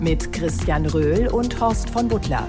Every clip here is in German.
Mit Christian Röhl und Horst von Butler.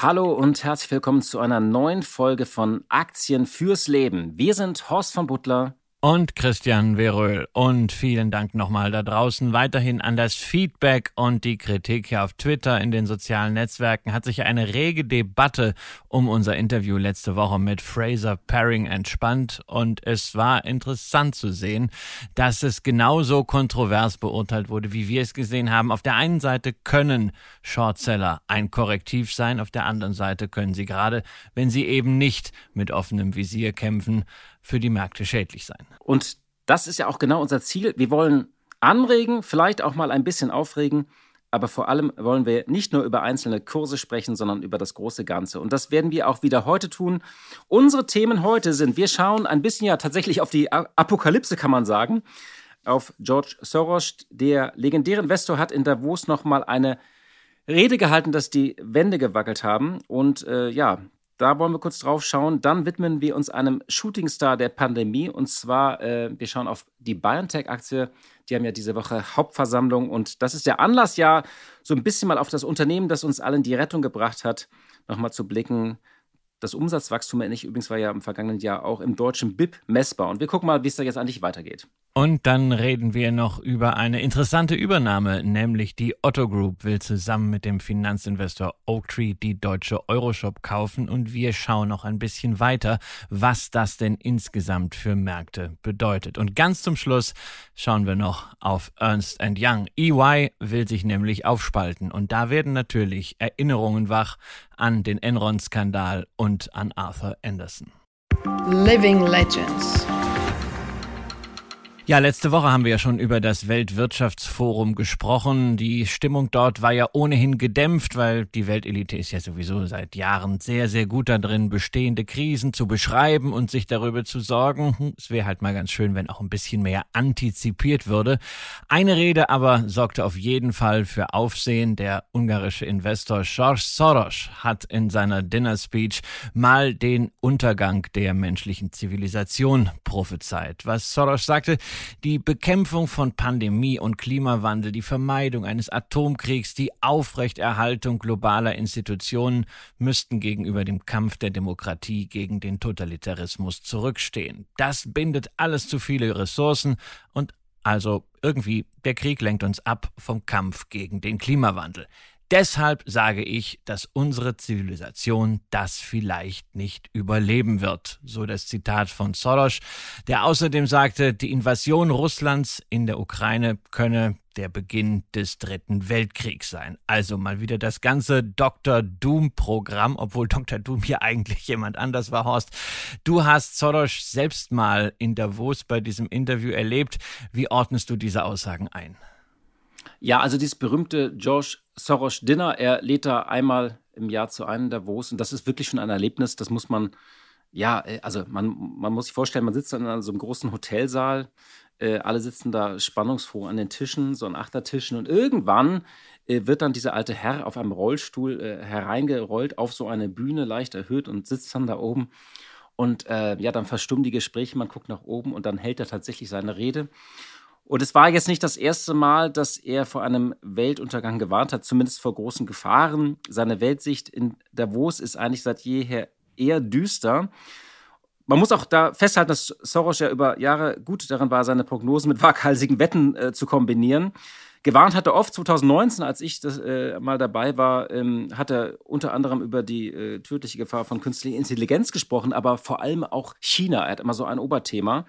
Hallo und herzlich willkommen zu einer neuen Folge von Aktien fürs Leben. Wir sind Horst von Butler und Christian Veröhl. Und vielen Dank nochmal da draußen weiterhin an das Feedback und die Kritik hier auf Twitter in den sozialen Netzwerken. Hat sich eine rege Debatte um unser Interview letzte Woche mit Fraser Paring entspannt und es war interessant zu sehen, dass es genauso kontrovers beurteilt wurde, wie wir es gesehen haben. Auf der einen Seite können Shortseller ein Korrektiv sein, auf der anderen Seite können sie gerade, wenn sie eben nicht mit offenem Visier kämpfen, für die Märkte schädlich sein. Und das ist ja auch genau unser Ziel. Wir wollen anregen, vielleicht auch mal ein bisschen aufregen, aber vor allem wollen wir nicht nur über einzelne Kurse sprechen, sondern über das große Ganze. Und das werden wir auch wieder heute tun. Unsere Themen heute sind, wir schauen ein bisschen ja tatsächlich auf die Apokalypse, kann man sagen, auf George Soros. Der legendäre Investor hat in Davos nochmal eine Rede gehalten, dass die Wände gewackelt haben. Und äh, ja, da wollen wir kurz drauf schauen. Dann widmen wir uns einem Shootingstar der Pandemie. Und zwar, äh, wir schauen auf die BioNTech-Aktie. Die haben ja diese Woche Hauptversammlung. Und das ist der Anlass, ja, so ein bisschen mal auf das Unternehmen, das uns allen die Rettung gebracht hat, nochmal zu blicken. Das Umsatzwachstum, ähnlich übrigens, war ja im vergangenen Jahr auch im deutschen BIP messbar. Und wir gucken mal, wie es da jetzt eigentlich weitergeht. Und dann reden wir noch über eine interessante Übernahme, nämlich die Otto Group will zusammen mit dem Finanzinvestor Oaktree die deutsche Euroshop kaufen und wir schauen noch ein bisschen weiter, was das denn insgesamt für Märkte bedeutet. Und ganz zum Schluss schauen wir noch auf Ernst Young. EY will sich nämlich aufspalten und da werden natürlich Erinnerungen wach an den Enron-Skandal und an Arthur Anderson. Living Legends. Ja, letzte Woche haben wir ja schon über das Weltwirtschaftsforum gesprochen. Die Stimmung dort war ja ohnehin gedämpft, weil die Weltelite ist ja sowieso seit Jahren sehr, sehr gut darin, bestehende Krisen zu beschreiben und sich darüber zu sorgen. Hm, es wäre halt mal ganz schön, wenn auch ein bisschen mehr antizipiert würde. Eine Rede aber sorgte auf jeden Fall für Aufsehen. Der ungarische Investor George Soros hat in seiner Dinner Speech mal den Untergang der menschlichen Zivilisation prophezeit. Was Soros sagte, die Bekämpfung von Pandemie und Klimawandel, die Vermeidung eines Atomkriegs, die Aufrechterhaltung globaler Institutionen müssten gegenüber dem Kampf der Demokratie gegen den Totalitarismus zurückstehen. Das bindet alles zu viele Ressourcen und also irgendwie der Krieg lenkt uns ab vom Kampf gegen den Klimawandel. Deshalb sage ich, dass unsere Zivilisation das vielleicht nicht überleben wird. So das Zitat von Soros, der außerdem sagte, die Invasion Russlands in der Ukraine könne der Beginn des Dritten Weltkriegs sein. Also mal wieder das ganze Dr. Doom-Programm, obwohl Dr. Doom hier eigentlich jemand anders war, Horst. Du hast Soros selbst mal in Davos bei diesem Interview erlebt. Wie ordnest du diese Aussagen ein? Ja, also dieses berühmte George Soros Dinner, er lädt da einmal im Jahr zu einem Davos und das ist wirklich schon ein Erlebnis, das muss man, ja, äh, also man, man muss sich vorstellen, man sitzt dann in so einem großen Hotelsaal, äh, alle sitzen da spannungsfroh an den Tischen, so an Achtertischen und irgendwann äh, wird dann dieser alte Herr auf einem Rollstuhl äh, hereingerollt auf so eine Bühne, leicht erhöht und sitzt dann da oben und äh, ja, dann verstummen die Gespräche, man guckt nach oben und dann hält er tatsächlich seine Rede und es war jetzt nicht das erste Mal, dass er vor einem Weltuntergang gewarnt hat, zumindest vor großen Gefahren. Seine Weltsicht in Davos ist eigentlich seit jeher eher düster. Man muss auch da festhalten, dass Soros ja über Jahre gut daran war, seine Prognosen mit waghalsigen Wetten äh, zu kombinieren. Gewarnt hat er oft 2019, als ich das, äh, mal dabei war, ähm, hat er unter anderem über die äh, tödliche Gefahr von künstlicher Intelligenz gesprochen, aber vor allem auch China. Er hat immer so ein Oberthema.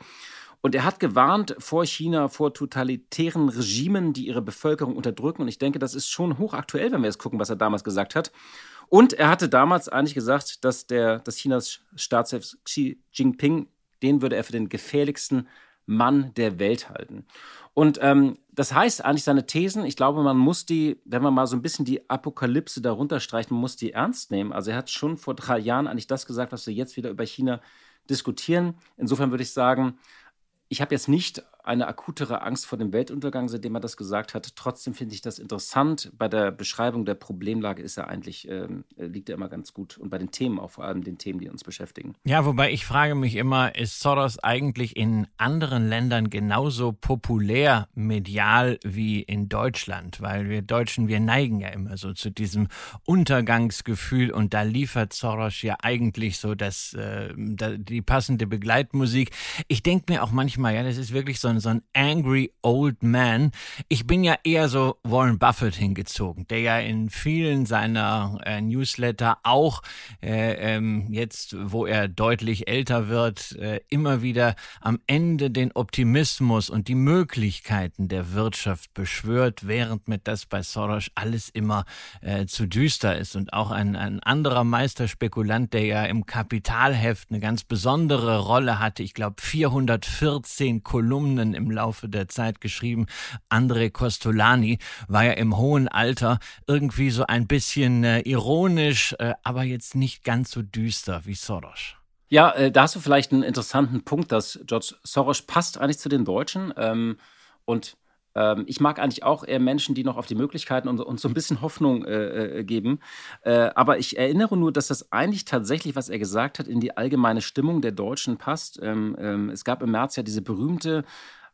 Und er hat gewarnt vor China, vor totalitären Regimen, die ihre Bevölkerung unterdrücken. Und ich denke, das ist schon hochaktuell, wenn wir jetzt gucken, was er damals gesagt hat. Und er hatte damals eigentlich gesagt, dass, der, dass Chinas Staatschef Xi Jinping, den würde er für den gefährlichsten Mann der Welt halten. Und ähm, das heißt eigentlich seine Thesen, ich glaube, man muss die, wenn man mal so ein bisschen die Apokalypse darunter streicht, man muss die ernst nehmen. Also er hat schon vor drei Jahren eigentlich das gesagt, was wir jetzt wieder über China diskutieren. Insofern würde ich sagen, ich habe jetzt nicht eine akutere Angst vor dem Weltuntergang, seitdem er das gesagt hat. Trotzdem finde ich das interessant. Bei der Beschreibung der Problemlage ist er eigentlich, äh, liegt er immer ganz gut. Und bei den Themen auch, vor allem den Themen, die uns beschäftigen. Ja, wobei ich frage mich immer, ist Soros eigentlich in anderen Ländern genauso populär medial wie in Deutschland? Weil wir Deutschen, wir neigen ja immer so zu diesem Untergangsgefühl und da liefert Soros ja eigentlich so das, äh, die passende Begleitmusik. Ich denke mir auch manchmal, ja, das ist wirklich so ein, so ein angry old man. Ich bin ja eher so Warren Buffett hingezogen, der ja in vielen seiner äh, Newsletter auch äh, ähm, jetzt, wo er deutlich älter wird, äh, immer wieder am Ende den Optimismus und die Möglichkeiten der Wirtschaft beschwört, während mit das bei Soros alles immer äh, zu düster ist. Und auch ein, ein anderer Meisterspekulant, der ja im Kapitalheft eine ganz besondere Rolle hatte, ich glaube 414 Kolumnen Romanen im Laufe der Zeit geschrieben. André Costolani war ja im hohen Alter irgendwie so ein bisschen äh, ironisch, äh, aber jetzt nicht ganz so düster wie Soros. Ja, äh, da hast du vielleicht einen interessanten Punkt, dass George Soros passt eigentlich zu den Deutschen. Ähm, und ich mag eigentlich auch eher Menschen, die noch auf die Möglichkeiten und, und so ein bisschen Hoffnung äh, äh, geben. Äh, aber ich erinnere nur, dass das eigentlich tatsächlich, was er gesagt hat, in die allgemeine Stimmung der Deutschen passt. Ähm, ähm, es gab im März ja diese berühmte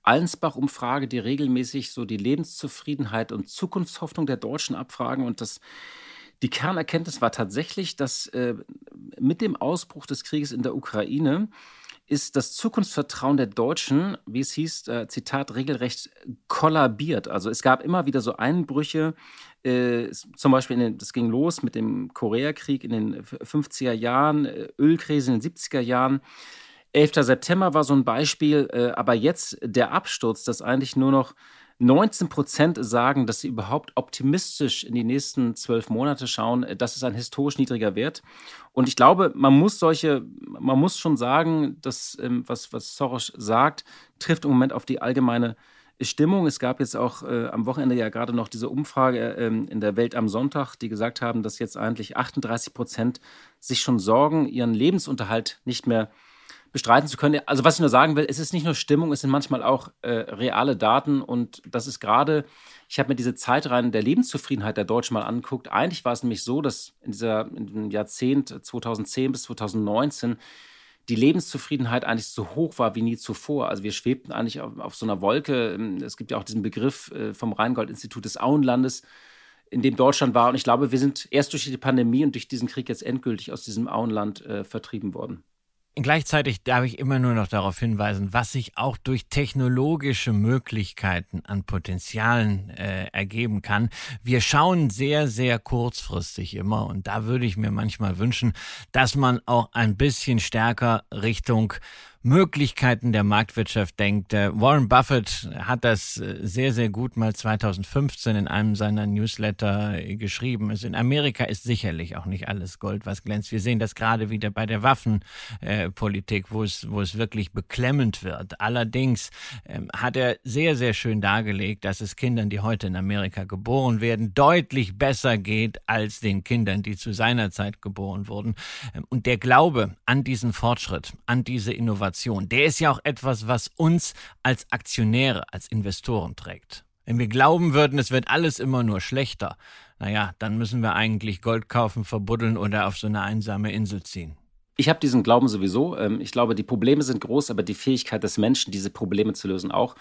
Allensbach-Umfrage, die regelmäßig so die Lebenszufriedenheit und Zukunftshoffnung der Deutschen abfragen. Und das, die Kernerkenntnis war tatsächlich, dass äh, mit dem Ausbruch des Krieges in der Ukraine ist das Zukunftsvertrauen der Deutschen, wie es hieß, äh, Zitat, regelrecht kollabiert. Also es gab immer wieder so Einbrüche, äh, zum Beispiel, den, das ging los mit dem Koreakrieg in den 50er Jahren, äh, Ölkrise in den 70er Jahren. 11. September war so ein Beispiel, äh, aber jetzt der Absturz, dass eigentlich nur noch 19 Prozent sagen, dass sie überhaupt optimistisch in die nächsten zwölf Monate schauen. Das ist ein historisch niedriger Wert. Und ich glaube, man muss solche, man muss schon sagen, dass ähm, was, was Soros sagt, trifft im Moment auf die allgemeine Stimmung. Es gab jetzt auch äh, am Wochenende ja gerade noch diese Umfrage äh, in der Welt am Sonntag, die gesagt haben, dass jetzt eigentlich 38 Prozent sich schon sorgen, ihren Lebensunterhalt nicht mehr bestreiten zu können. Also was ich nur sagen will, es ist nicht nur Stimmung, es sind manchmal auch äh, reale Daten und das ist gerade, ich habe mir diese Zeitreihen der Lebenszufriedenheit der Deutschen mal angeguckt. Eigentlich war es nämlich so, dass in, dieser, in dem Jahrzehnt 2010 bis 2019 die Lebenszufriedenheit eigentlich so hoch war wie nie zuvor. Also wir schwebten eigentlich auf, auf so einer Wolke. Es gibt ja auch diesen Begriff äh, vom Rheingold-Institut des Auenlandes, in dem Deutschland war. Und ich glaube, wir sind erst durch die Pandemie und durch diesen Krieg jetzt endgültig aus diesem Auenland äh, vertrieben worden. Gleichzeitig darf ich immer nur noch darauf hinweisen, was sich auch durch technologische Möglichkeiten an Potenzialen äh, ergeben kann. Wir schauen sehr, sehr kurzfristig immer und da würde ich mir manchmal wünschen, dass man auch ein bisschen stärker Richtung Möglichkeiten der Marktwirtschaft denkt. Warren Buffett hat das äh, sehr, sehr gut mal 2015 in einem seiner Newsletter äh, geschrieben. Also in Amerika ist sicherlich auch nicht alles Gold, was glänzt. Wir sehen das gerade wieder bei der Waffenpolitik, wo es, wo es wirklich beklemmend wird. Allerdings ähm, hat er sehr, sehr schön dargelegt, dass es Kindern, die heute in Amerika geboren werden, deutlich besser geht als den Kindern, die zu seiner Zeit geboren wurden. Ähm, und der Glaube an diesen Fortschritt, an diese Innovation, Innovation, der ist ja auch etwas, was uns als Aktionäre, als Investoren trägt. Wenn wir glauben würden, es wird alles immer nur schlechter, naja, dann müssen wir eigentlich Gold kaufen, verbuddeln oder auf so eine einsame Insel ziehen. Ich habe diesen Glauben sowieso. Ähm, ich glaube, die Probleme sind groß, aber die Fähigkeit des Menschen, diese Probleme zu lösen, auch.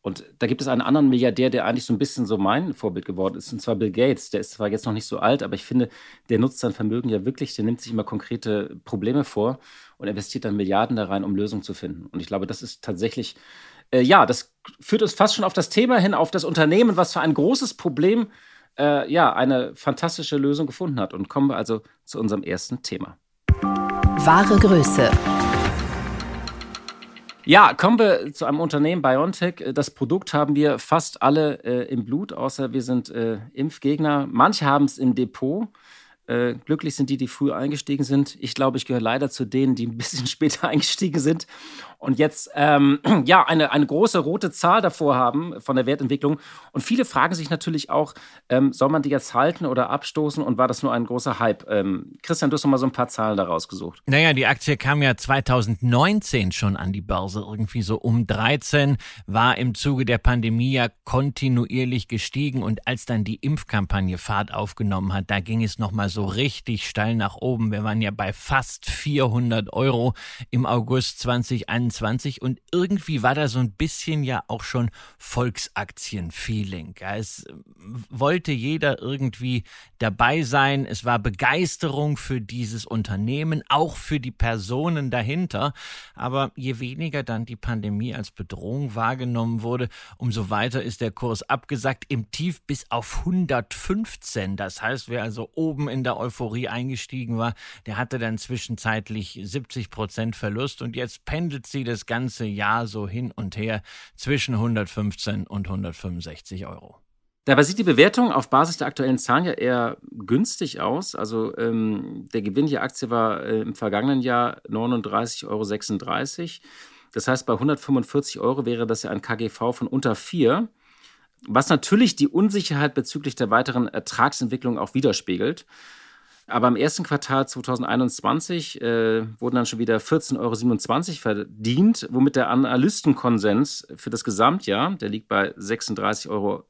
Und da gibt es einen anderen Milliardär, der eigentlich so ein bisschen so mein Vorbild geworden ist, und zwar Bill Gates. Der ist zwar jetzt noch nicht so alt, aber ich finde, der nutzt sein Vermögen ja wirklich, der nimmt sich immer konkrete Probleme vor und investiert dann Milliarden da rein, um Lösungen zu finden. Und ich glaube, das ist tatsächlich, äh, ja, das führt uns fast schon auf das Thema hin, auf das Unternehmen, was für ein großes Problem, äh, ja, eine fantastische Lösung gefunden hat. Und kommen wir also zu unserem ersten Thema. Wahre Größe. Ja, kommen wir zu einem Unternehmen BioNTech. Das Produkt haben wir fast alle äh, im Blut, außer wir sind äh, Impfgegner. Manche haben es im Depot. Äh, glücklich sind die, die früh eingestiegen sind. Ich glaube, ich gehöre leider zu denen, die ein bisschen später eingestiegen sind und jetzt ähm, ja eine, eine große rote Zahl davor haben von der Wertentwicklung. Und viele fragen sich natürlich auch, ähm, soll man die jetzt halten oder abstoßen und war das nur ein großer Hype? Ähm, Christian, du hast noch mal so ein paar Zahlen da rausgesucht. Naja, die Aktie kam ja 2019 schon an die Börse, irgendwie so um 13, war im Zuge der Pandemie ja kontinuierlich gestiegen und als dann die Impfkampagne Fahrt aufgenommen hat, da ging es nochmal so richtig steil nach oben. Wir waren ja bei fast 400 Euro im August 2021. 2021 und irgendwie war da so ein bisschen ja auch schon Volksaktien-Feeling. Es äh, wollte jeder irgendwie dabei sein. Es war Begeisterung für dieses Unternehmen, auch für die Personen dahinter. Aber je weniger dann die Pandemie als Bedrohung wahrgenommen wurde, umso weiter ist der Kurs abgesackt, im Tief bis auf 115. Das heißt, wer also oben in der Euphorie eingestiegen war, der hatte dann zwischenzeitlich 70 Prozent Verlust und jetzt pendelt sie das ganze Jahr so hin und her zwischen 115 und 165 Euro. Dabei sieht die Bewertung auf Basis der aktuellen Zahlen ja eher günstig aus. Also ähm, der Gewinn der Aktie war äh, im vergangenen Jahr 39,36 Euro. Das heißt, bei 145 Euro wäre das ja ein KGV von unter 4, was natürlich die Unsicherheit bezüglich der weiteren Ertragsentwicklung auch widerspiegelt. Aber im ersten Quartal 2021 äh, wurden dann schon wieder 14,27 Euro verdient, womit der Analystenkonsens für das Gesamtjahr, der liegt bei 36,84 Euro,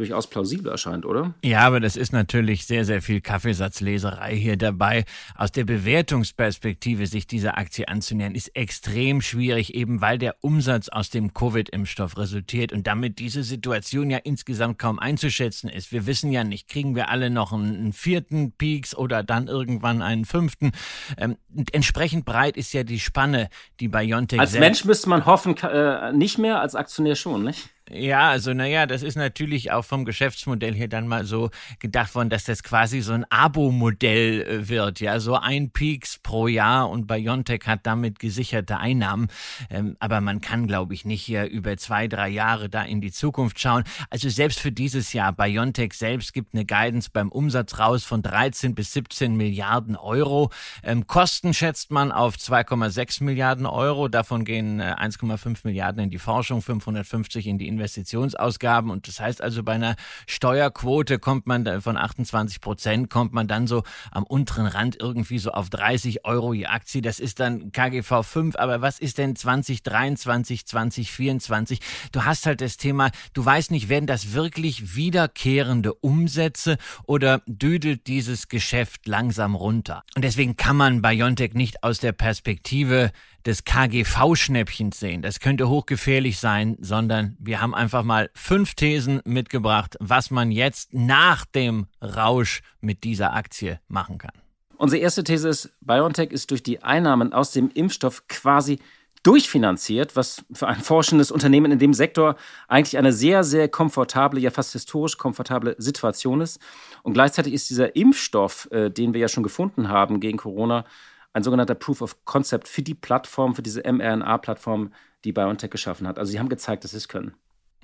durchaus plausibel erscheint, oder? Ja, aber das ist natürlich sehr, sehr viel Kaffeesatzleserei hier dabei. Aus der Bewertungsperspektive sich dieser Aktie anzunähern, ist extrem schwierig, eben weil der Umsatz aus dem Covid-Impfstoff resultiert und damit diese Situation ja insgesamt kaum einzuschätzen ist. Wir wissen ja nicht, kriegen wir alle noch einen, vierten Peaks oder dann irgendwann einen fünften. Ähm, entsprechend breit ist ja die Spanne, die BioNTech Als Mensch müsste man hoffen, äh, nicht mehr, als Aktionär schon, nicht? Ja, also naja, das ist natürlich auch vom Geschäftsmodell her dann mal so gedacht worden, dass das quasi so ein Abo-Modell äh, wird, ja, so ein Peaks pro Jahr und Biontech hat damit gesicherte Einnahmen. Ähm, aber man kann, glaube ich, nicht hier über zwei, drei Jahre da in die Zukunft schauen. Also selbst für dieses Jahr, Biontech selbst gibt eine Guidance beim Umsatz raus von 13 bis 17 Milliarden Euro. Ähm, Kosten schätzt man auf 2,6 Milliarden Euro. Davon gehen äh, 1,5 Milliarden in die Forschung, 550 in die Investitionen Investitionsausgaben. Und das heißt also, bei einer Steuerquote kommt man von 28 Prozent, kommt man dann so am unteren Rand irgendwie so auf 30 Euro je Aktie. Das ist dann KGV 5. Aber was ist denn 2023, 2024? Du hast halt das Thema, du weißt nicht, werden das wirklich wiederkehrende Umsätze oder düdelt dieses Geschäft langsam runter? Und deswegen kann man Biontech nicht aus der Perspektive des KGV-Schnäppchens sehen. Das könnte hochgefährlich sein, sondern wir haben einfach mal fünf Thesen mitgebracht, was man jetzt nach dem Rausch mit dieser Aktie machen kann. Unsere erste These ist, BioNTech ist durch die Einnahmen aus dem Impfstoff quasi durchfinanziert, was für ein forschendes Unternehmen in dem Sektor eigentlich eine sehr, sehr komfortable, ja fast historisch komfortable Situation ist. Und gleichzeitig ist dieser Impfstoff, äh, den wir ja schon gefunden haben gegen Corona, ein sogenannter Proof of Concept für die Plattform, für diese mRNA-Plattform, die BioNTech geschaffen hat. Also sie haben gezeigt, dass sie es können.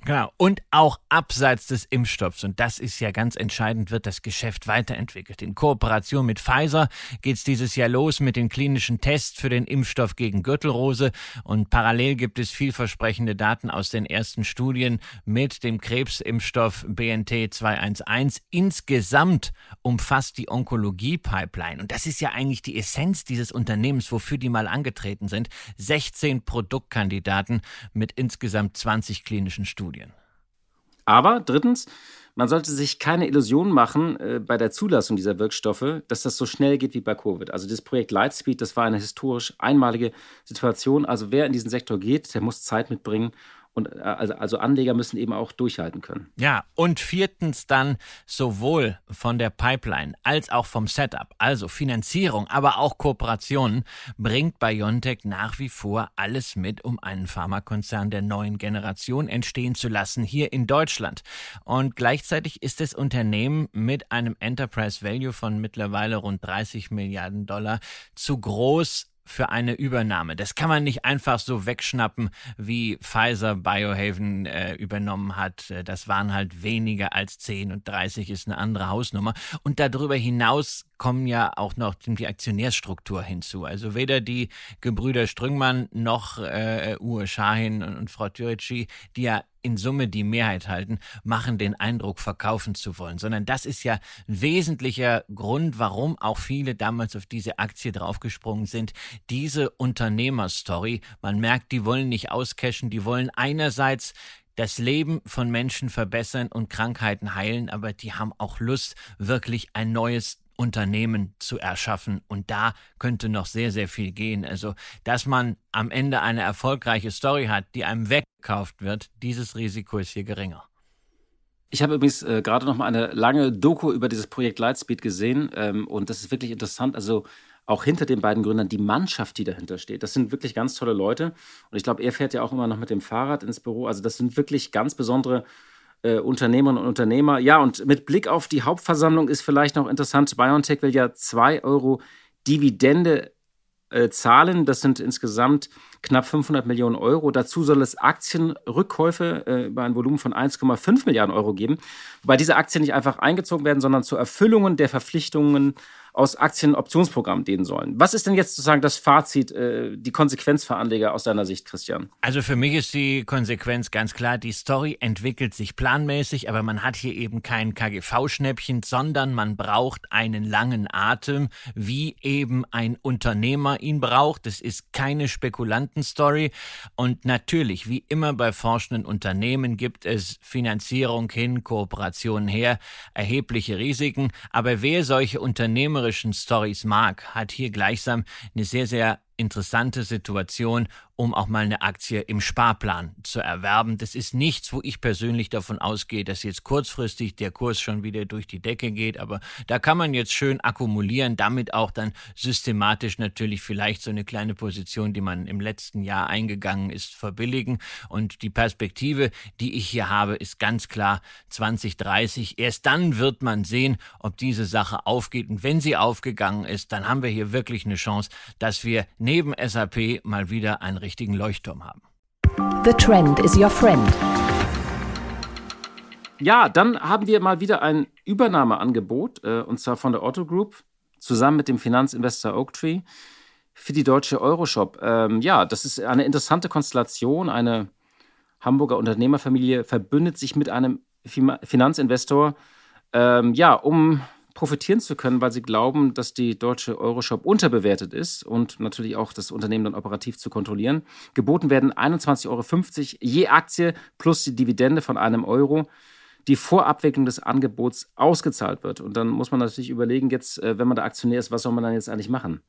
Genau. Und auch abseits des Impfstoffs, und das ist ja ganz entscheidend, wird das Geschäft weiterentwickelt. In Kooperation mit Pfizer geht es dieses Jahr los mit den klinischen Tests für den Impfstoff gegen Gürtelrose. Und parallel gibt es vielversprechende Daten aus den ersten Studien mit dem Krebsimpfstoff BNT 211. Insgesamt umfasst die Onkologie-Pipeline, und das ist ja eigentlich die Essenz dieses Unternehmens, wofür die mal angetreten sind, 16 Produktkandidaten mit insgesamt 20 klinischen Studien. Studien. Aber drittens, man sollte sich keine Illusionen machen äh, bei der Zulassung dieser Wirkstoffe, dass das so schnell geht wie bei Covid. Also das Projekt Lightspeed, das war eine historisch einmalige Situation. Also wer in diesen Sektor geht, der muss Zeit mitbringen und äh, also, also Anleger müssen eben auch durchhalten können. Ja, und viertens dann sowohl von der Pipeline als auch vom Setup, also Finanzierung, aber auch Kooperationen, bringt BioNTech nach wie vor alles mit, um einen Pharmakonzern der neuen Generation entstehen zu lassen, hier in Deutschland. Und gleichzeitig ist das Unternehmen mit einem Enterprise Value von mittlerweile rund 30 Milliarden Dollar zu groß für eine Übernahme. Das kann man nicht einfach so wegschnappen, wie Pfizer Biohaven äh, übernommen hat. Äh, das waren halt weniger als 10 und 30 ist eine andere Hausnummer. Und darüber hinaus kommen ja auch noch die Aktionärsstruktur hinzu. Also weder die Gebrüder Strüngmann noch äh, Uwe Schahin und, Frau Türeci, die ja in Summe die Mehrheit halten, machen den Eindruck, verkaufen zu wollen, sondern das ist ja ein wesentlicher Grund, warum auch viele damals auf diese Aktie draufgesprungen sind. Diese Unternehmerstory, man merkt, die wollen nicht auscashen, die wollen einerseits das Leben von Menschen verbessern und Krankheiten heilen, aber die haben auch Lust, wirklich ein neues Unternehmen zu erschaffen. Und da könnte noch sehr, sehr viel gehen. Also, dass man am Ende eine erfolgreiche Story hat, die einem wegkauft wird, dieses Risiko ist hier geringer. Ich habe übrigens äh, gerade noch mal eine lange Doku über dieses Projekt Lightspeed gesehen ähm, und das ist wirklich interessant. Also auch hinter den beiden Gründern die Mannschaft, die dahinter steht. Das sind wirklich ganz tolle Leute und ich glaube, er fährt ja auch immer noch mit dem Fahrrad ins Büro. Also das sind wirklich ganz besondere äh, Unternehmerinnen und Unternehmer. Ja, und mit Blick auf die Hauptversammlung ist vielleicht noch interessant, BioNTech will ja 2 Euro Dividende äh, zahlen. Das sind insgesamt knapp 500 Millionen Euro. Dazu soll es Aktienrückkäufe äh, über ein Volumen von 1,5 Milliarden Euro geben. Wobei diese Aktien nicht einfach eingezogen werden, sondern zur Erfüllung der Verpflichtungen aus Aktienoptionsprogrammen dienen sollen. Was ist denn jetzt sozusagen das Fazit, äh, die Konsequenz für Anleger aus deiner Sicht, Christian? Also für mich ist die Konsequenz ganz klar, die Story entwickelt sich planmäßig, aber man hat hier eben kein KGV-Schnäppchen, sondern man braucht einen langen Atem, wie eben ein Unternehmer ihn braucht. Es ist keine Spekulantenstory und natürlich, wie immer bei forschenden Unternehmen, gibt es Finanzierung hin, Kooperationen her, erhebliche Risiken, aber wer solche Unternehmer unternehmerischen Stories mag, hat hier gleichsam eine sehr, sehr interessante Situation um auch mal eine Aktie im Sparplan zu erwerben. Das ist nichts, wo ich persönlich davon ausgehe, dass jetzt kurzfristig der Kurs schon wieder durch die Decke geht. Aber da kann man jetzt schön akkumulieren, damit auch dann systematisch natürlich vielleicht so eine kleine Position, die man im letzten Jahr eingegangen ist, verbilligen. Und die Perspektive, die ich hier habe, ist ganz klar 2030. Erst dann wird man sehen, ob diese Sache aufgeht. Und wenn sie aufgegangen ist, dann haben wir hier wirklich eine Chance, dass wir neben SAP mal wieder ein richtigen Leuchtturm haben. The Trend is your friend. Ja, dann haben wir mal wieder ein Übernahmeangebot, äh, und zwar von der Otto Group, zusammen mit dem Finanzinvestor Oaktree für die deutsche Euroshop. Ähm, ja, das ist eine interessante Konstellation. Eine Hamburger Unternehmerfamilie verbündet sich mit einem Finanzinvestor, ähm, ja, um profitieren zu können, weil sie glauben, dass die deutsche Euroshop unterbewertet ist und natürlich auch das Unternehmen dann operativ zu kontrollieren. Geboten werden 21,50 Euro je Aktie plus die Dividende von einem Euro die vor Abwicklung des Angebots ausgezahlt wird. Und dann muss man natürlich überlegen, jetzt, äh, wenn man da Aktionär ist, was soll man dann jetzt eigentlich machen?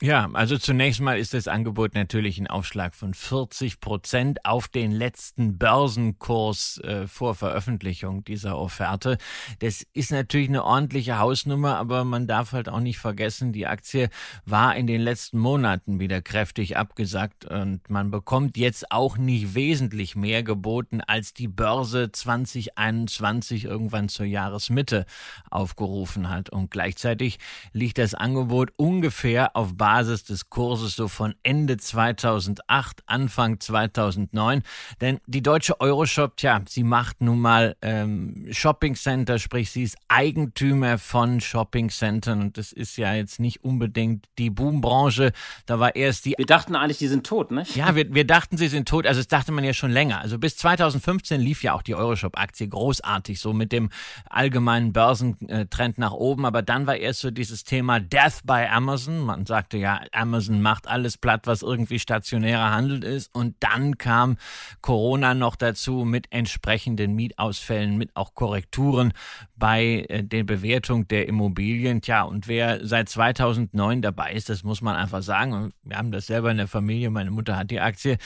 Ja, also zunächst mal ist das Angebot natürlich ein Aufschlag von 40 Prozent auf den letzten Börsenkurs äh, vor Veröffentlichung dieser Offerte. Das ist natürlich eine ordentliche Hausnummer, aber man darf halt auch nicht vergessen, die Aktie war in den letzten Monaten wieder kräftig abgesackt und man bekommt jetzt auch nicht wesentlich mehr geboten, als die Börse 2021 irgendwann zur Jahresmitte aufgerufen hat. Und gleichzeitig liegt das Angebot ungefähr auf Basis Basis des Kurses so von Ende 2008, Anfang 2009. Denn die deutsche Euroshop, tja, sie macht nun mal ähm, Shopping Center, sprich sie ist Eigentümer von Shopping Centern und das ist ja jetzt nicht unbedingt die Boombranche. Da war erst die. Wir dachten eigentlich, die sind tot, ne? Ja, wir, wir dachten, sie sind tot. Also das dachte man ja schon länger. Also bis 2015 lief ja auch die Euroshop-Aktie großartig, so mit dem allgemeinen Börsentrend nach oben. Aber dann war erst so dieses Thema Death by Amazon. Man sagte ja, Amazon macht alles platt, was irgendwie stationärer Handel ist. Und dann kam Corona noch dazu mit entsprechenden Mietausfällen, mit auch Korrekturen bei äh, der Bewertung der Immobilien. Tja, und wer seit 2009 dabei ist, das muss man einfach sagen. Wir haben das selber in der Familie. Meine Mutter hat die Aktie.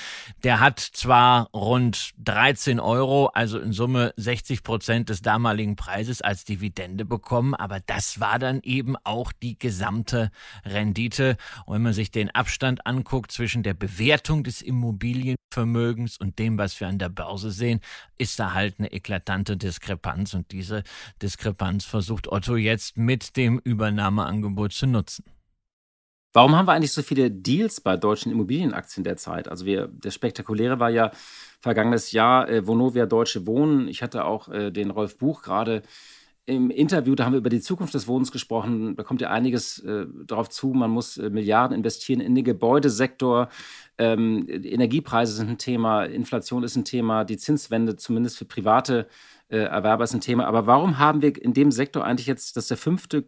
Der hat zwar rund 13 Euro, also in Summe 60 Prozent des damaligen Preises als Dividende bekommen, aber das war dann eben auch die gesamte Rendite. Und wenn man sich den Abstand anguckt zwischen der Bewertung des Immobilienvermögens und dem, was wir an der Börse sehen, ist da halt eine eklatante Diskrepanz. Und diese Diskrepanz versucht Otto jetzt mit dem Übernahmeangebot zu nutzen. Warum haben wir eigentlich so viele Deals bei deutschen Immobilienaktien derzeit? Also wir, der spektakuläre war ja vergangenes Jahr äh, Vonovia Deutsche Wohnen. Ich hatte auch äh, den Rolf Buch gerade im Interview, da haben wir über die Zukunft des Wohnens gesprochen. Da kommt ja einiges äh, darauf zu. Man muss äh, Milliarden investieren in den Gebäudesektor. Ähm, Energiepreise sind ein Thema, Inflation ist ein Thema, die Zinswende zumindest für private äh, Erwerber ist ein Thema. Aber warum haben wir in dem Sektor eigentlich jetzt, das ist der fünfte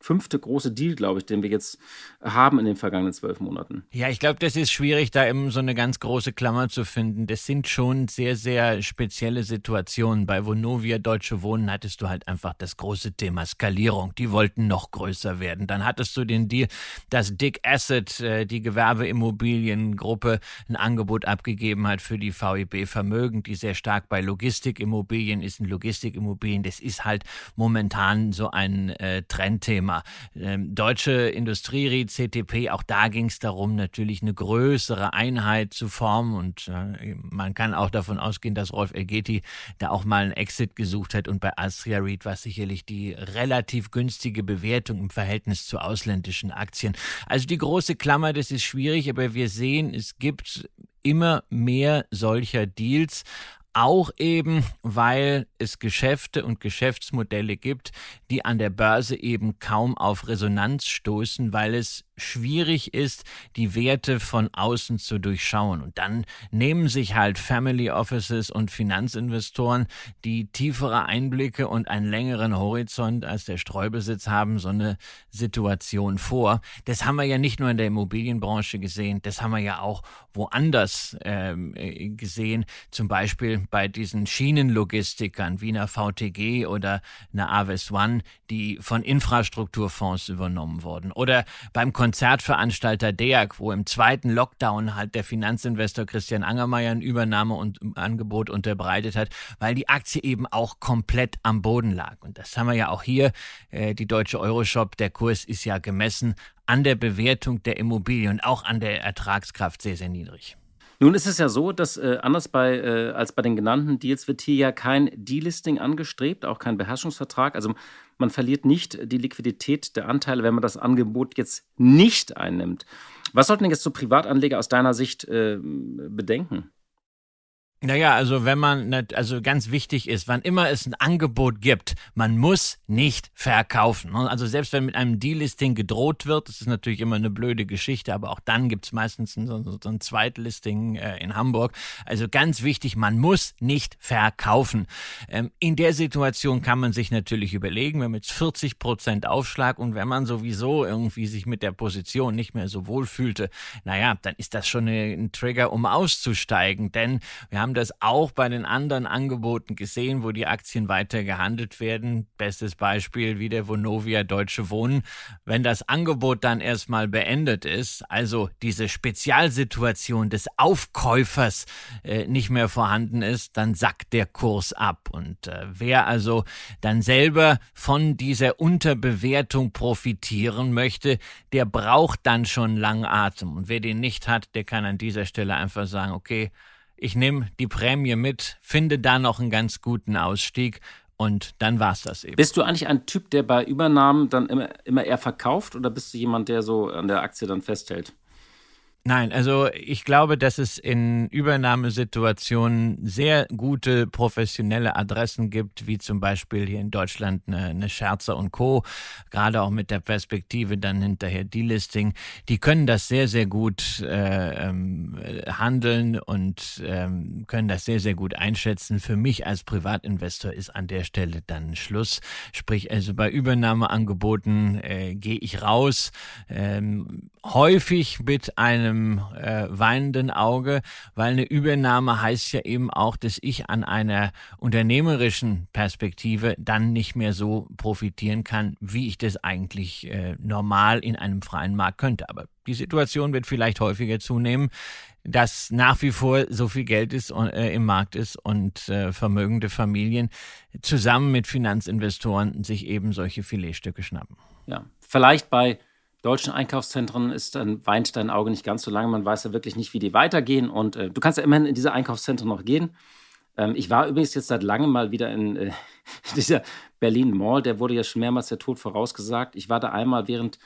fünfte große Deal, glaube ich, den wir jetzt haben in den vergangenen zwölf Monaten. Ja, ich glaube, das ist schwierig, da eben so eine ganz große Klammer zu finden. Das sind schon sehr, sehr spezielle Situationen. Bei Vonovia Deutsche Wohnen hattest du halt einfach das große Thema Skalierung. Die wollten noch größer werden. Dann hattest du den Deal, dass Dick Asset, äh, die Gewerbeimmobiliengruppe, ein Angebot abgegeben hat für die VEB Vermögen, die sehr stark bei Logistikimmobilien ist. Ein Logistikimmobilien, das ist halt momentan so ein äh, Trendthema. Ähm, Deutsche Industrierie, CTP, auch da ging es darum, natürlich eine größere Einheit zu formen und äh, man kann auch davon ausgehen, dass Rolf Elgeti da auch mal einen Exit gesucht hat und bei Astria Reed war sicherlich die relativ günstige Bewertung im Verhältnis zu ausländischen Aktien. Also die große Klammer, das ist schwierig, aber wir sehen, es gibt immer mehr solcher Deals, auch eben, weil es Geschäfte und Geschäftsmodelle gibt, die an der Börse eben kaum auf Resonanz stoßen, weil es schwierig ist, die Werte von außen zu durchschauen. Und dann nehmen sich halt Family Offices und Finanzinvestoren, die tiefere Einblicke und einen längeren Horizont als der Streubesitz haben, so eine Situation vor. Das haben wir ja nicht nur in der Immobilienbranche gesehen, das haben wir ja auch woanders ähm, äh, gesehen, zum Beispiel bei diesen Schienenlogistikern wie einer VTG oder einer Aves One, die von Infrastrukturfonds übernommen wurden. Oder beim Konzertveranstalter DEAG, wo im zweiten Lockdown halt der Finanzinvestor Christian Angermeier ein Übernahmeangebot unterbreitet hat, weil die Aktie eben auch komplett am Boden lag. Und das haben wir ja auch hier, äh, die deutsche Euroshop, der Kurs ist ja gemessen an der Bewertung der Immobilie und auch an der Ertragskraft sehr, sehr niedrig. Nun ist es ja so, dass äh, anders bei, äh, als bei den genannten Deals wird hier ja kein Delisting angestrebt, auch kein Beherrschungsvertrag. Also man verliert nicht die Liquidität der Anteile, wenn man das Angebot jetzt nicht einnimmt. Was sollten jetzt so Privatanleger aus deiner Sicht äh, bedenken? Naja, also wenn man, also ganz wichtig ist, wann immer es ein Angebot gibt, man muss nicht verkaufen. Ne? Also selbst wenn mit einem Delisting gedroht wird, das ist natürlich immer eine blöde Geschichte, aber auch dann gibt's meistens ein, so, ein Zweitlisting äh, in Hamburg. Also ganz wichtig, man muss nicht verkaufen. Ähm, in der Situation kann man sich natürlich überlegen, wenn man jetzt 40 Prozent Aufschlag und wenn man sowieso irgendwie sich mit der Position nicht mehr so wohl fühlte, naja, dann ist das schon ein Trigger, um auszusteigen, denn wir haben das auch bei den anderen Angeboten gesehen, wo die Aktien weiter gehandelt werden. Bestes Beispiel wie der Vonovia Deutsche Wohnen. Wenn das Angebot dann erstmal beendet ist, also diese Spezialsituation des Aufkäufers äh, nicht mehr vorhanden ist, dann sackt der Kurs ab. Und äh, wer also dann selber von dieser Unterbewertung profitieren möchte, der braucht dann schon langen Atem. Und wer den nicht hat, der kann an dieser Stelle einfach sagen, okay, ich nehme die Prämie mit, finde da noch einen ganz guten Ausstieg und dann war es das eben. Bist du eigentlich ein Typ, der bei Übernahmen dann immer, immer eher verkauft oder bist du jemand, der so an der Aktie dann festhält? Nein, also ich glaube, dass es in Übernahmesituationen sehr gute professionelle Adressen gibt, wie zum Beispiel hier in Deutschland eine, eine Scherzer und Co., gerade auch mit der Perspektive dann hinterher Delisting. Die können das sehr, sehr gut äh, ähm, handeln und ähm, können das sehr, sehr gut einschätzen. Für mich als Privatinvestor ist an der Stelle dann Schluss. Sprich, also bei Übernahmeangeboten äh, gehe ich raus, ähm, häufig mit einem einem äh, weinenden Auge, weil eine Übernahme heißt ja eben auch, dass ich an einer unternehmerischen Perspektive dann nicht mehr so profitieren kann, wie ich das eigentlich äh, normal in einem freien Markt könnte. Aber die Situation wird vielleicht häufiger zunehmen, dass nach wie vor so viel Geld ist äh, im Markt ist und äh, vermögende Familien zusammen mit Finanzinvestoren sich eben solche Filetstücke schnappen. Ja, vielleicht bei deutschen Einkaufszentren ist dann, weint dein Auge nicht ganz so lange. Man weiß ja wirklich nicht, wie die weitergehen. Und äh, du kannst ja immerhin in diese Einkaufszentren noch gehen. Ähm, ich war übrigens jetzt seit langem mal wieder in äh, dieser Berlin Mall. Der wurde ja schon mehrmals der Tod vorausgesagt. Ich war da einmal während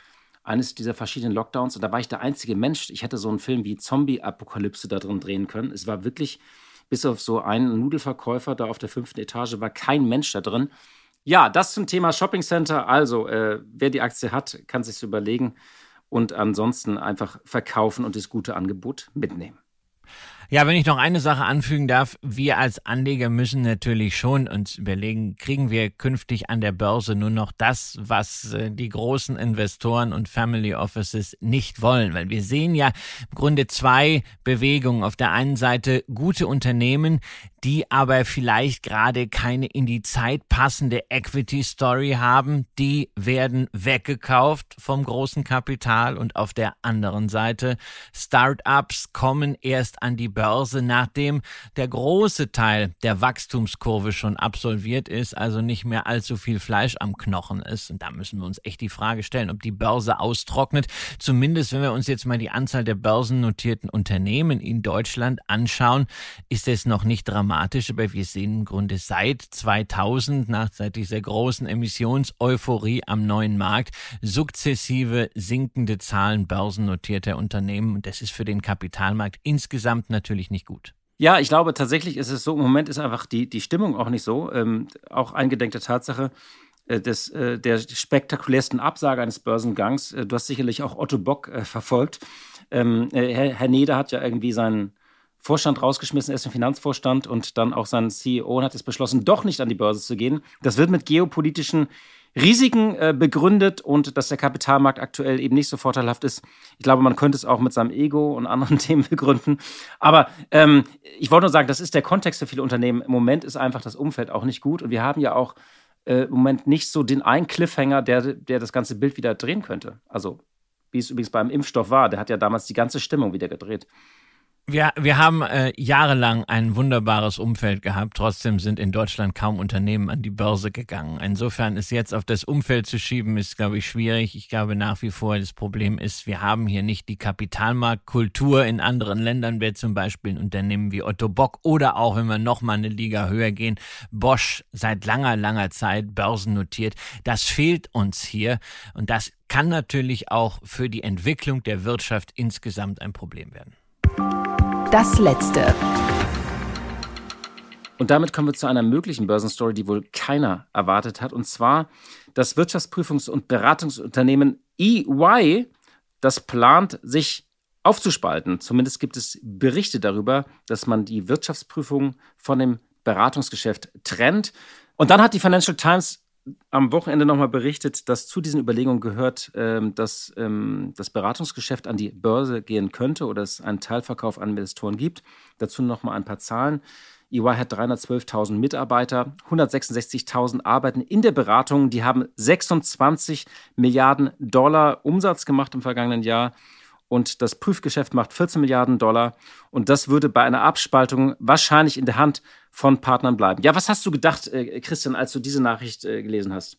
eines dieser verschiedenen Lockdowns. Und da war ich der einzige Mensch. Ich hätte so einen Film wie Zombie-Apokalypse da drin drehen können. Es war wirklich, bis auf so einen Nudelverkäufer da auf der fünften Etage, war kein Mensch da drin. Ja, das zum Thema Shopping Center. Also, äh, wer die Aktie hat, kann sich überlegen und ansonsten einfach verkaufen und das gute Angebot mitnehmen. Ja, wenn ich noch eine Sache anfügen darf, wir als Anleger müssen natürlich schon uns überlegen, kriegen wir künftig an der Börse nur noch das, was äh, die großen Investoren und Family Offices nicht wollen, weil wir sehen ja im Grunde zwei Bewegungen. Auf der einen Seite gute Unternehmen, die aber vielleicht gerade keine in die Zeit passende Equity Story haben, die werden weggekauft vom großen Kapital und auf der anderen Seite Startups kommen erst an die Börse, nachdem der große Teil der Wachstumskurve schon absolviert ist, also nicht mehr allzu viel Fleisch am Knochen ist. Und da müssen wir uns echt die Frage stellen, ob die Börse austrocknet. Zumindest wenn wir uns jetzt mal die Anzahl der börsennotierten Unternehmen in Deutschland anschauen, ist es noch nicht dramatisch, aber wir sehen im Grunde seit 2000, nach seit dieser großen Emissionseuphorie am neuen Markt, sukzessive sinkende Zahlen börsennotierter Unternehmen. Und das ist für den Kapitalmarkt insgesamt natürlich nicht gut. Ja, ich glaube tatsächlich ist es so, im Moment ist einfach die, die Stimmung auch nicht so. Ähm, auch eingedenk der Tatsache, äh, des, äh, der spektakulärsten Absage eines Börsengangs. Äh, du hast sicherlich auch Otto Bock äh, verfolgt. Ähm, äh, Herr, Herr Neder hat ja irgendwie seinen Vorstand rausgeschmissen, er ist im Finanzvorstand und dann auch sein CEO und hat es beschlossen, doch nicht an die Börse zu gehen. Das wird mit geopolitischen Risiken äh, begründet und dass der Kapitalmarkt aktuell eben nicht so vorteilhaft ist. Ich glaube, man könnte es auch mit seinem Ego und anderen Themen begründen. Aber ähm, ich wollte nur sagen, das ist der Kontext für viele Unternehmen. Im Moment ist einfach das Umfeld auch nicht gut und wir haben ja auch äh, im Moment nicht so den einen Cliffhanger, der, der das ganze Bild wieder drehen könnte. Also, wie es übrigens beim Impfstoff war, der hat ja damals die ganze Stimmung wieder gedreht. Wir, wir haben äh, jahrelang ein wunderbares Umfeld gehabt. Trotzdem sind in Deutschland kaum Unternehmen an die Börse gegangen. Insofern ist jetzt auf das Umfeld zu schieben, ist, glaube ich, schwierig. Ich glaube nach wie vor, das Problem ist, wir haben hier nicht die Kapitalmarktkultur. In anderen Ländern wäre zum Beispiel ein Unternehmen wie Otto Bock oder auch, wenn wir noch mal eine Liga höher gehen, Bosch seit langer, langer Zeit börsennotiert. Das fehlt uns hier. Und das kann natürlich auch für die Entwicklung der Wirtschaft insgesamt ein Problem werden. Das letzte. Und damit kommen wir zu einer möglichen Börsenstory, die wohl keiner erwartet hat. Und zwar das Wirtschaftsprüfungs- und Beratungsunternehmen EY, das plant, sich aufzuspalten. Zumindest gibt es Berichte darüber, dass man die Wirtschaftsprüfung von dem Beratungsgeschäft trennt. Und dann hat die Financial Times am Wochenende nochmal berichtet, dass zu diesen Überlegungen gehört, ähm, dass ähm, das Beratungsgeschäft an die Börse gehen könnte oder es einen Teilverkauf an Investoren gibt. Dazu nochmal ein paar Zahlen. EY hat 312.000 Mitarbeiter, 166.000 arbeiten in der Beratung. Die haben 26 Milliarden Dollar Umsatz gemacht im vergangenen Jahr und das Prüfgeschäft macht 14 Milliarden Dollar und das würde bei einer Abspaltung wahrscheinlich in der Hand von Partnern bleiben. Ja, was hast du gedacht, äh, Christian, als du diese Nachricht äh, gelesen hast?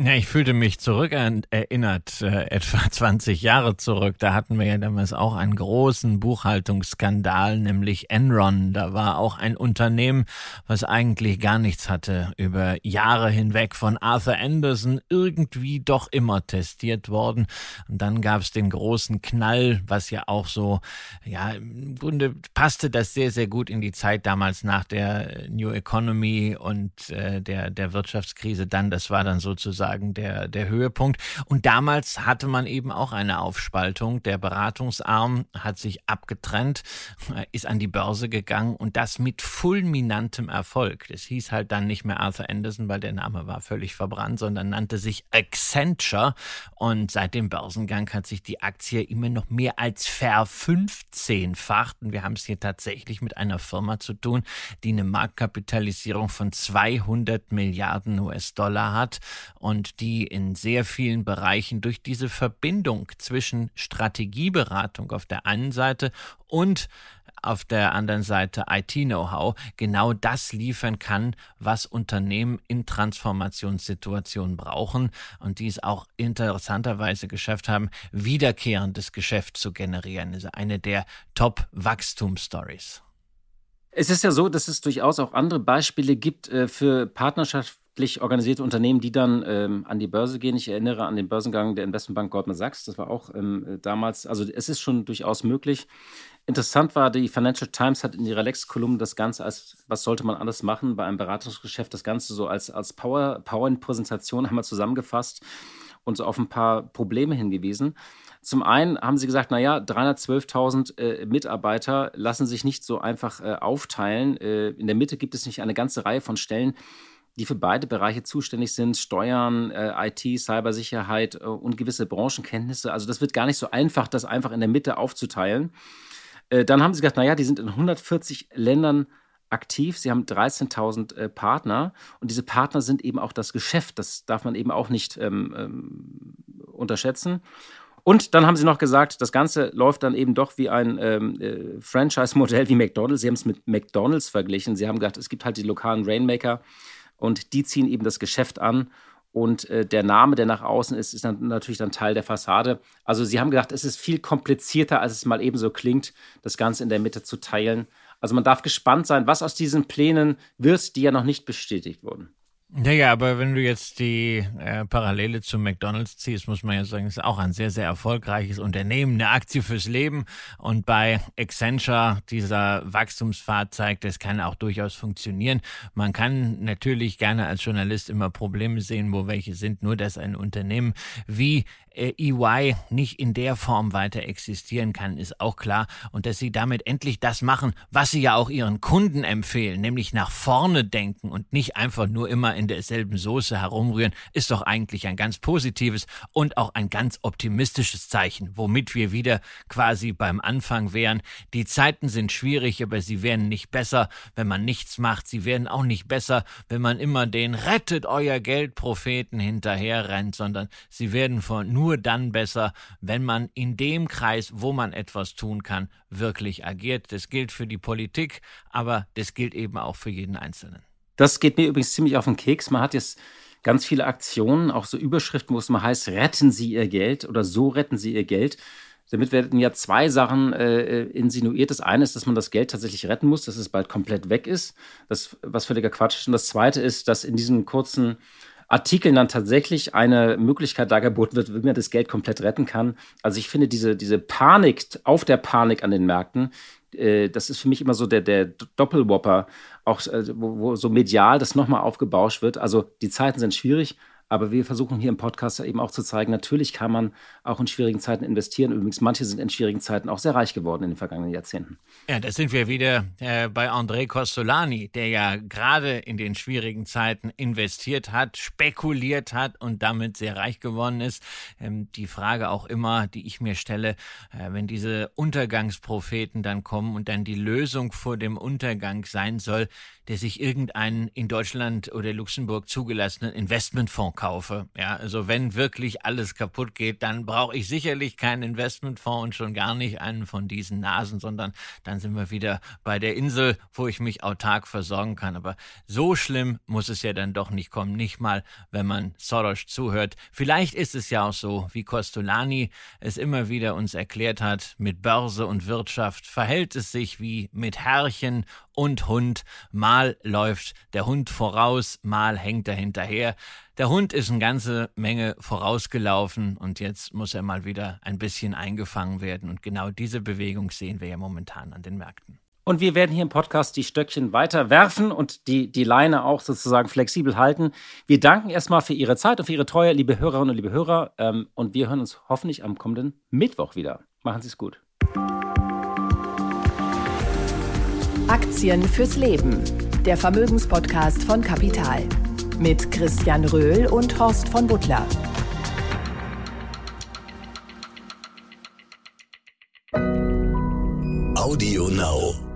Ja, ich fühlte mich zurück erinnert, äh, etwa 20 Jahre zurück. Da hatten wir ja damals auch einen großen Buchhaltungsskandal, nämlich Enron. Da war auch ein Unternehmen, was eigentlich gar nichts hatte, über Jahre hinweg von Arthur Anderson irgendwie doch immer testiert worden. Und dann gab es den großen Knall, was ja auch so, ja, im Grunde passte das sehr, sehr gut in die Zeit damals nach der New Economy und äh, der, der Wirtschaftskrise. Dann, das war dann sozusagen sozusagen der, der Höhepunkt. Und damals hatte man eben auch eine Aufspaltung. Der Beratungsarm hat sich abgetrennt, ist an die Börse gegangen und das mit fulminantem Erfolg. Das hieß halt dann nicht mehr Arthur Anderson, weil der Name war völlig verbrannt, sondern nannte sich Accenture. Und seit dem Börsengang hat sich die Aktie immer noch mehr als verfünfzehnfacht. Und wir haben es hier tatsächlich mit einer Firma zu tun, die eine Marktkapitalisierung von 200 Milliarden US-Dollar hat und und die in sehr vielen Bereichen durch diese Verbindung zwischen Strategieberatung auf der einen Seite und auf der anderen Seite IT-Know-how genau das liefern kann, was Unternehmen in Transformationssituationen brauchen und die es auch interessanterweise geschafft haben, wiederkehrendes Geschäft zu generieren. Das ist eine der Top-Wachstumsstories. Es ist ja so, dass es durchaus auch andere Beispiele gibt äh, für Partnerschaft organisierte Unternehmen, die dann ähm, an die Börse gehen. Ich erinnere an den Börsengang der Investmentbank Goldman Sachs. Das war auch ähm, damals, also es ist schon durchaus möglich. Interessant war, die Financial Times hat in ihrer Lex-Kolumne das Ganze als, was sollte man alles machen bei einem Beratungsgeschäft, das Ganze so als, als Power, PowerPoint-Präsentation einmal zusammengefasst und so auf ein paar Probleme hingewiesen. Zum einen haben sie gesagt, naja, 312.000 äh, Mitarbeiter lassen sich nicht so einfach äh, aufteilen. Äh, in der Mitte gibt es nicht eine ganze Reihe von Stellen, die für beide Bereiche zuständig sind, Steuern, äh, IT, Cybersicherheit äh, und gewisse Branchenkenntnisse. Also das wird gar nicht so einfach, das einfach in der Mitte aufzuteilen. Äh, dann haben sie gesagt, naja, die sind in 140 Ländern aktiv. Sie haben 13.000 äh, Partner und diese Partner sind eben auch das Geschäft. Das darf man eben auch nicht ähm, ähm, unterschätzen. Und dann haben sie noch gesagt, das Ganze läuft dann eben doch wie ein ähm, äh, Franchise-Modell wie McDonald's. Sie haben es mit McDonald's verglichen. Sie haben gesagt, es gibt halt die lokalen Rainmaker und die ziehen eben das Geschäft an. Und äh, der Name, der nach außen ist, ist dann natürlich dann Teil der Fassade. Also sie haben gedacht, es ist viel komplizierter, als es mal eben so klingt, das Ganze in der Mitte zu teilen. Also man darf gespannt sein, was aus diesen Plänen wird, die ja noch nicht bestätigt wurden. Naja, aber wenn du jetzt die äh, Parallele zu McDonalds ziehst, muss man ja sagen, ist auch ein sehr, sehr erfolgreiches Unternehmen, eine Aktie fürs Leben. Und bei Accenture, dieser Wachstumspfad zeigt, das kann auch durchaus funktionieren. Man kann natürlich gerne als Journalist immer Probleme sehen, wo welche sind. Nur, dass ein Unternehmen wie äh, EY nicht in der Form weiter existieren kann, ist auch klar. Und dass sie damit endlich das machen, was sie ja auch ihren Kunden empfehlen, nämlich nach vorne denken und nicht einfach nur immer in derselben Soße herumrühren, ist doch eigentlich ein ganz positives und auch ein ganz optimistisches Zeichen, womit wir wieder quasi beim Anfang wären. Die Zeiten sind schwierig, aber sie werden nicht besser, wenn man nichts macht. Sie werden auch nicht besser, wenn man immer den Rettet euer Geld Propheten hinterher rennt, sondern sie werden von nur nur dann besser, wenn man in dem Kreis, wo man etwas tun kann, wirklich agiert. Das gilt für die Politik, aber das gilt eben auch für jeden Einzelnen. Das geht mir übrigens ziemlich auf den Keks. Man hat jetzt ganz viele Aktionen, auch so Überschriften, wo es mal heißt, retten Sie Ihr Geld oder so retten Sie Ihr Geld. Damit werden ja zwei Sachen äh, insinuiert. Das eine ist, dass man das Geld tatsächlich retten muss, dass es bald komplett weg ist, das, was völliger Quatsch ist. Und das zweite ist, dass in diesen kurzen Artikeln dann tatsächlich eine Möglichkeit dargeboten wird, wie man das Geld komplett retten kann. Also ich finde diese, diese Panik auf der Panik an den Märkten, äh, das ist für mich immer so der, der Doppelwopper, auch äh, wo, wo so medial das nochmal aufgebauscht wird. Also die Zeiten sind schwierig, aber wir versuchen hier im Podcast eben auch zu zeigen, natürlich kann man auch in schwierigen Zeiten investieren. Übrigens, manche sind in schwierigen Zeiten auch sehr reich geworden in den vergangenen Jahrzehnten. Ja, da sind wir wieder äh, bei André Costolani, der ja gerade in den schwierigen Zeiten investiert hat, spekuliert hat und damit sehr reich geworden ist. Ähm, die Frage auch immer, die ich mir stelle, äh, wenn diese Untergangspropheten dann kommen und dann die Lösung vor dem Untergang sein soll, der sich irgendeinen in Deutschland oder Luxemburg zugelassenen Investmentfonds kaufe. Ja, also wenn wirklich alles kaputt geht, dann brauche ich sicherlich keinen Investmentfonds und schon gar nicht einen von diesen Nasen, sondern dann sind wir wieder bei der Insel, wo ich mich autark versorgen kann. Aber so schlimm muss es ja dann doch nicht kommen, nicht mal, wenn man Soros zuhört. Vielleicht ist es ja auch so, wie Costolani es immer wieder uns erklärt hat, mit Börse und Wirtschaft verhält es sich wie mit Herrchen und Hund. Mal läuft der Hund voraus, mal hängt er hinterher. Der Hund ist eine ganze Menge vorausgelaufen und jetzt muss er mal wieder ein bisschen eingefangen werden. Und genau diese Bewegung sehen wir ja momentan an den Märkten. Und wir werden hier im Podcast die Stöckchen weiter werfen und die, die Leine auch sozusagen flexibel halten. Wir danken erstmal für Ihre Zeit und für Ihre Treue, liebe Hörerinnen und liebe Hörer. Ähm, und wir hören uns hoffentlich am kommenden Mittwoch wieder. Machen Sie es gut. Aktien fürs Leben der Vermögenspodcast von Kapital mit Christian Röhl und Horst von Butler. Audio Now.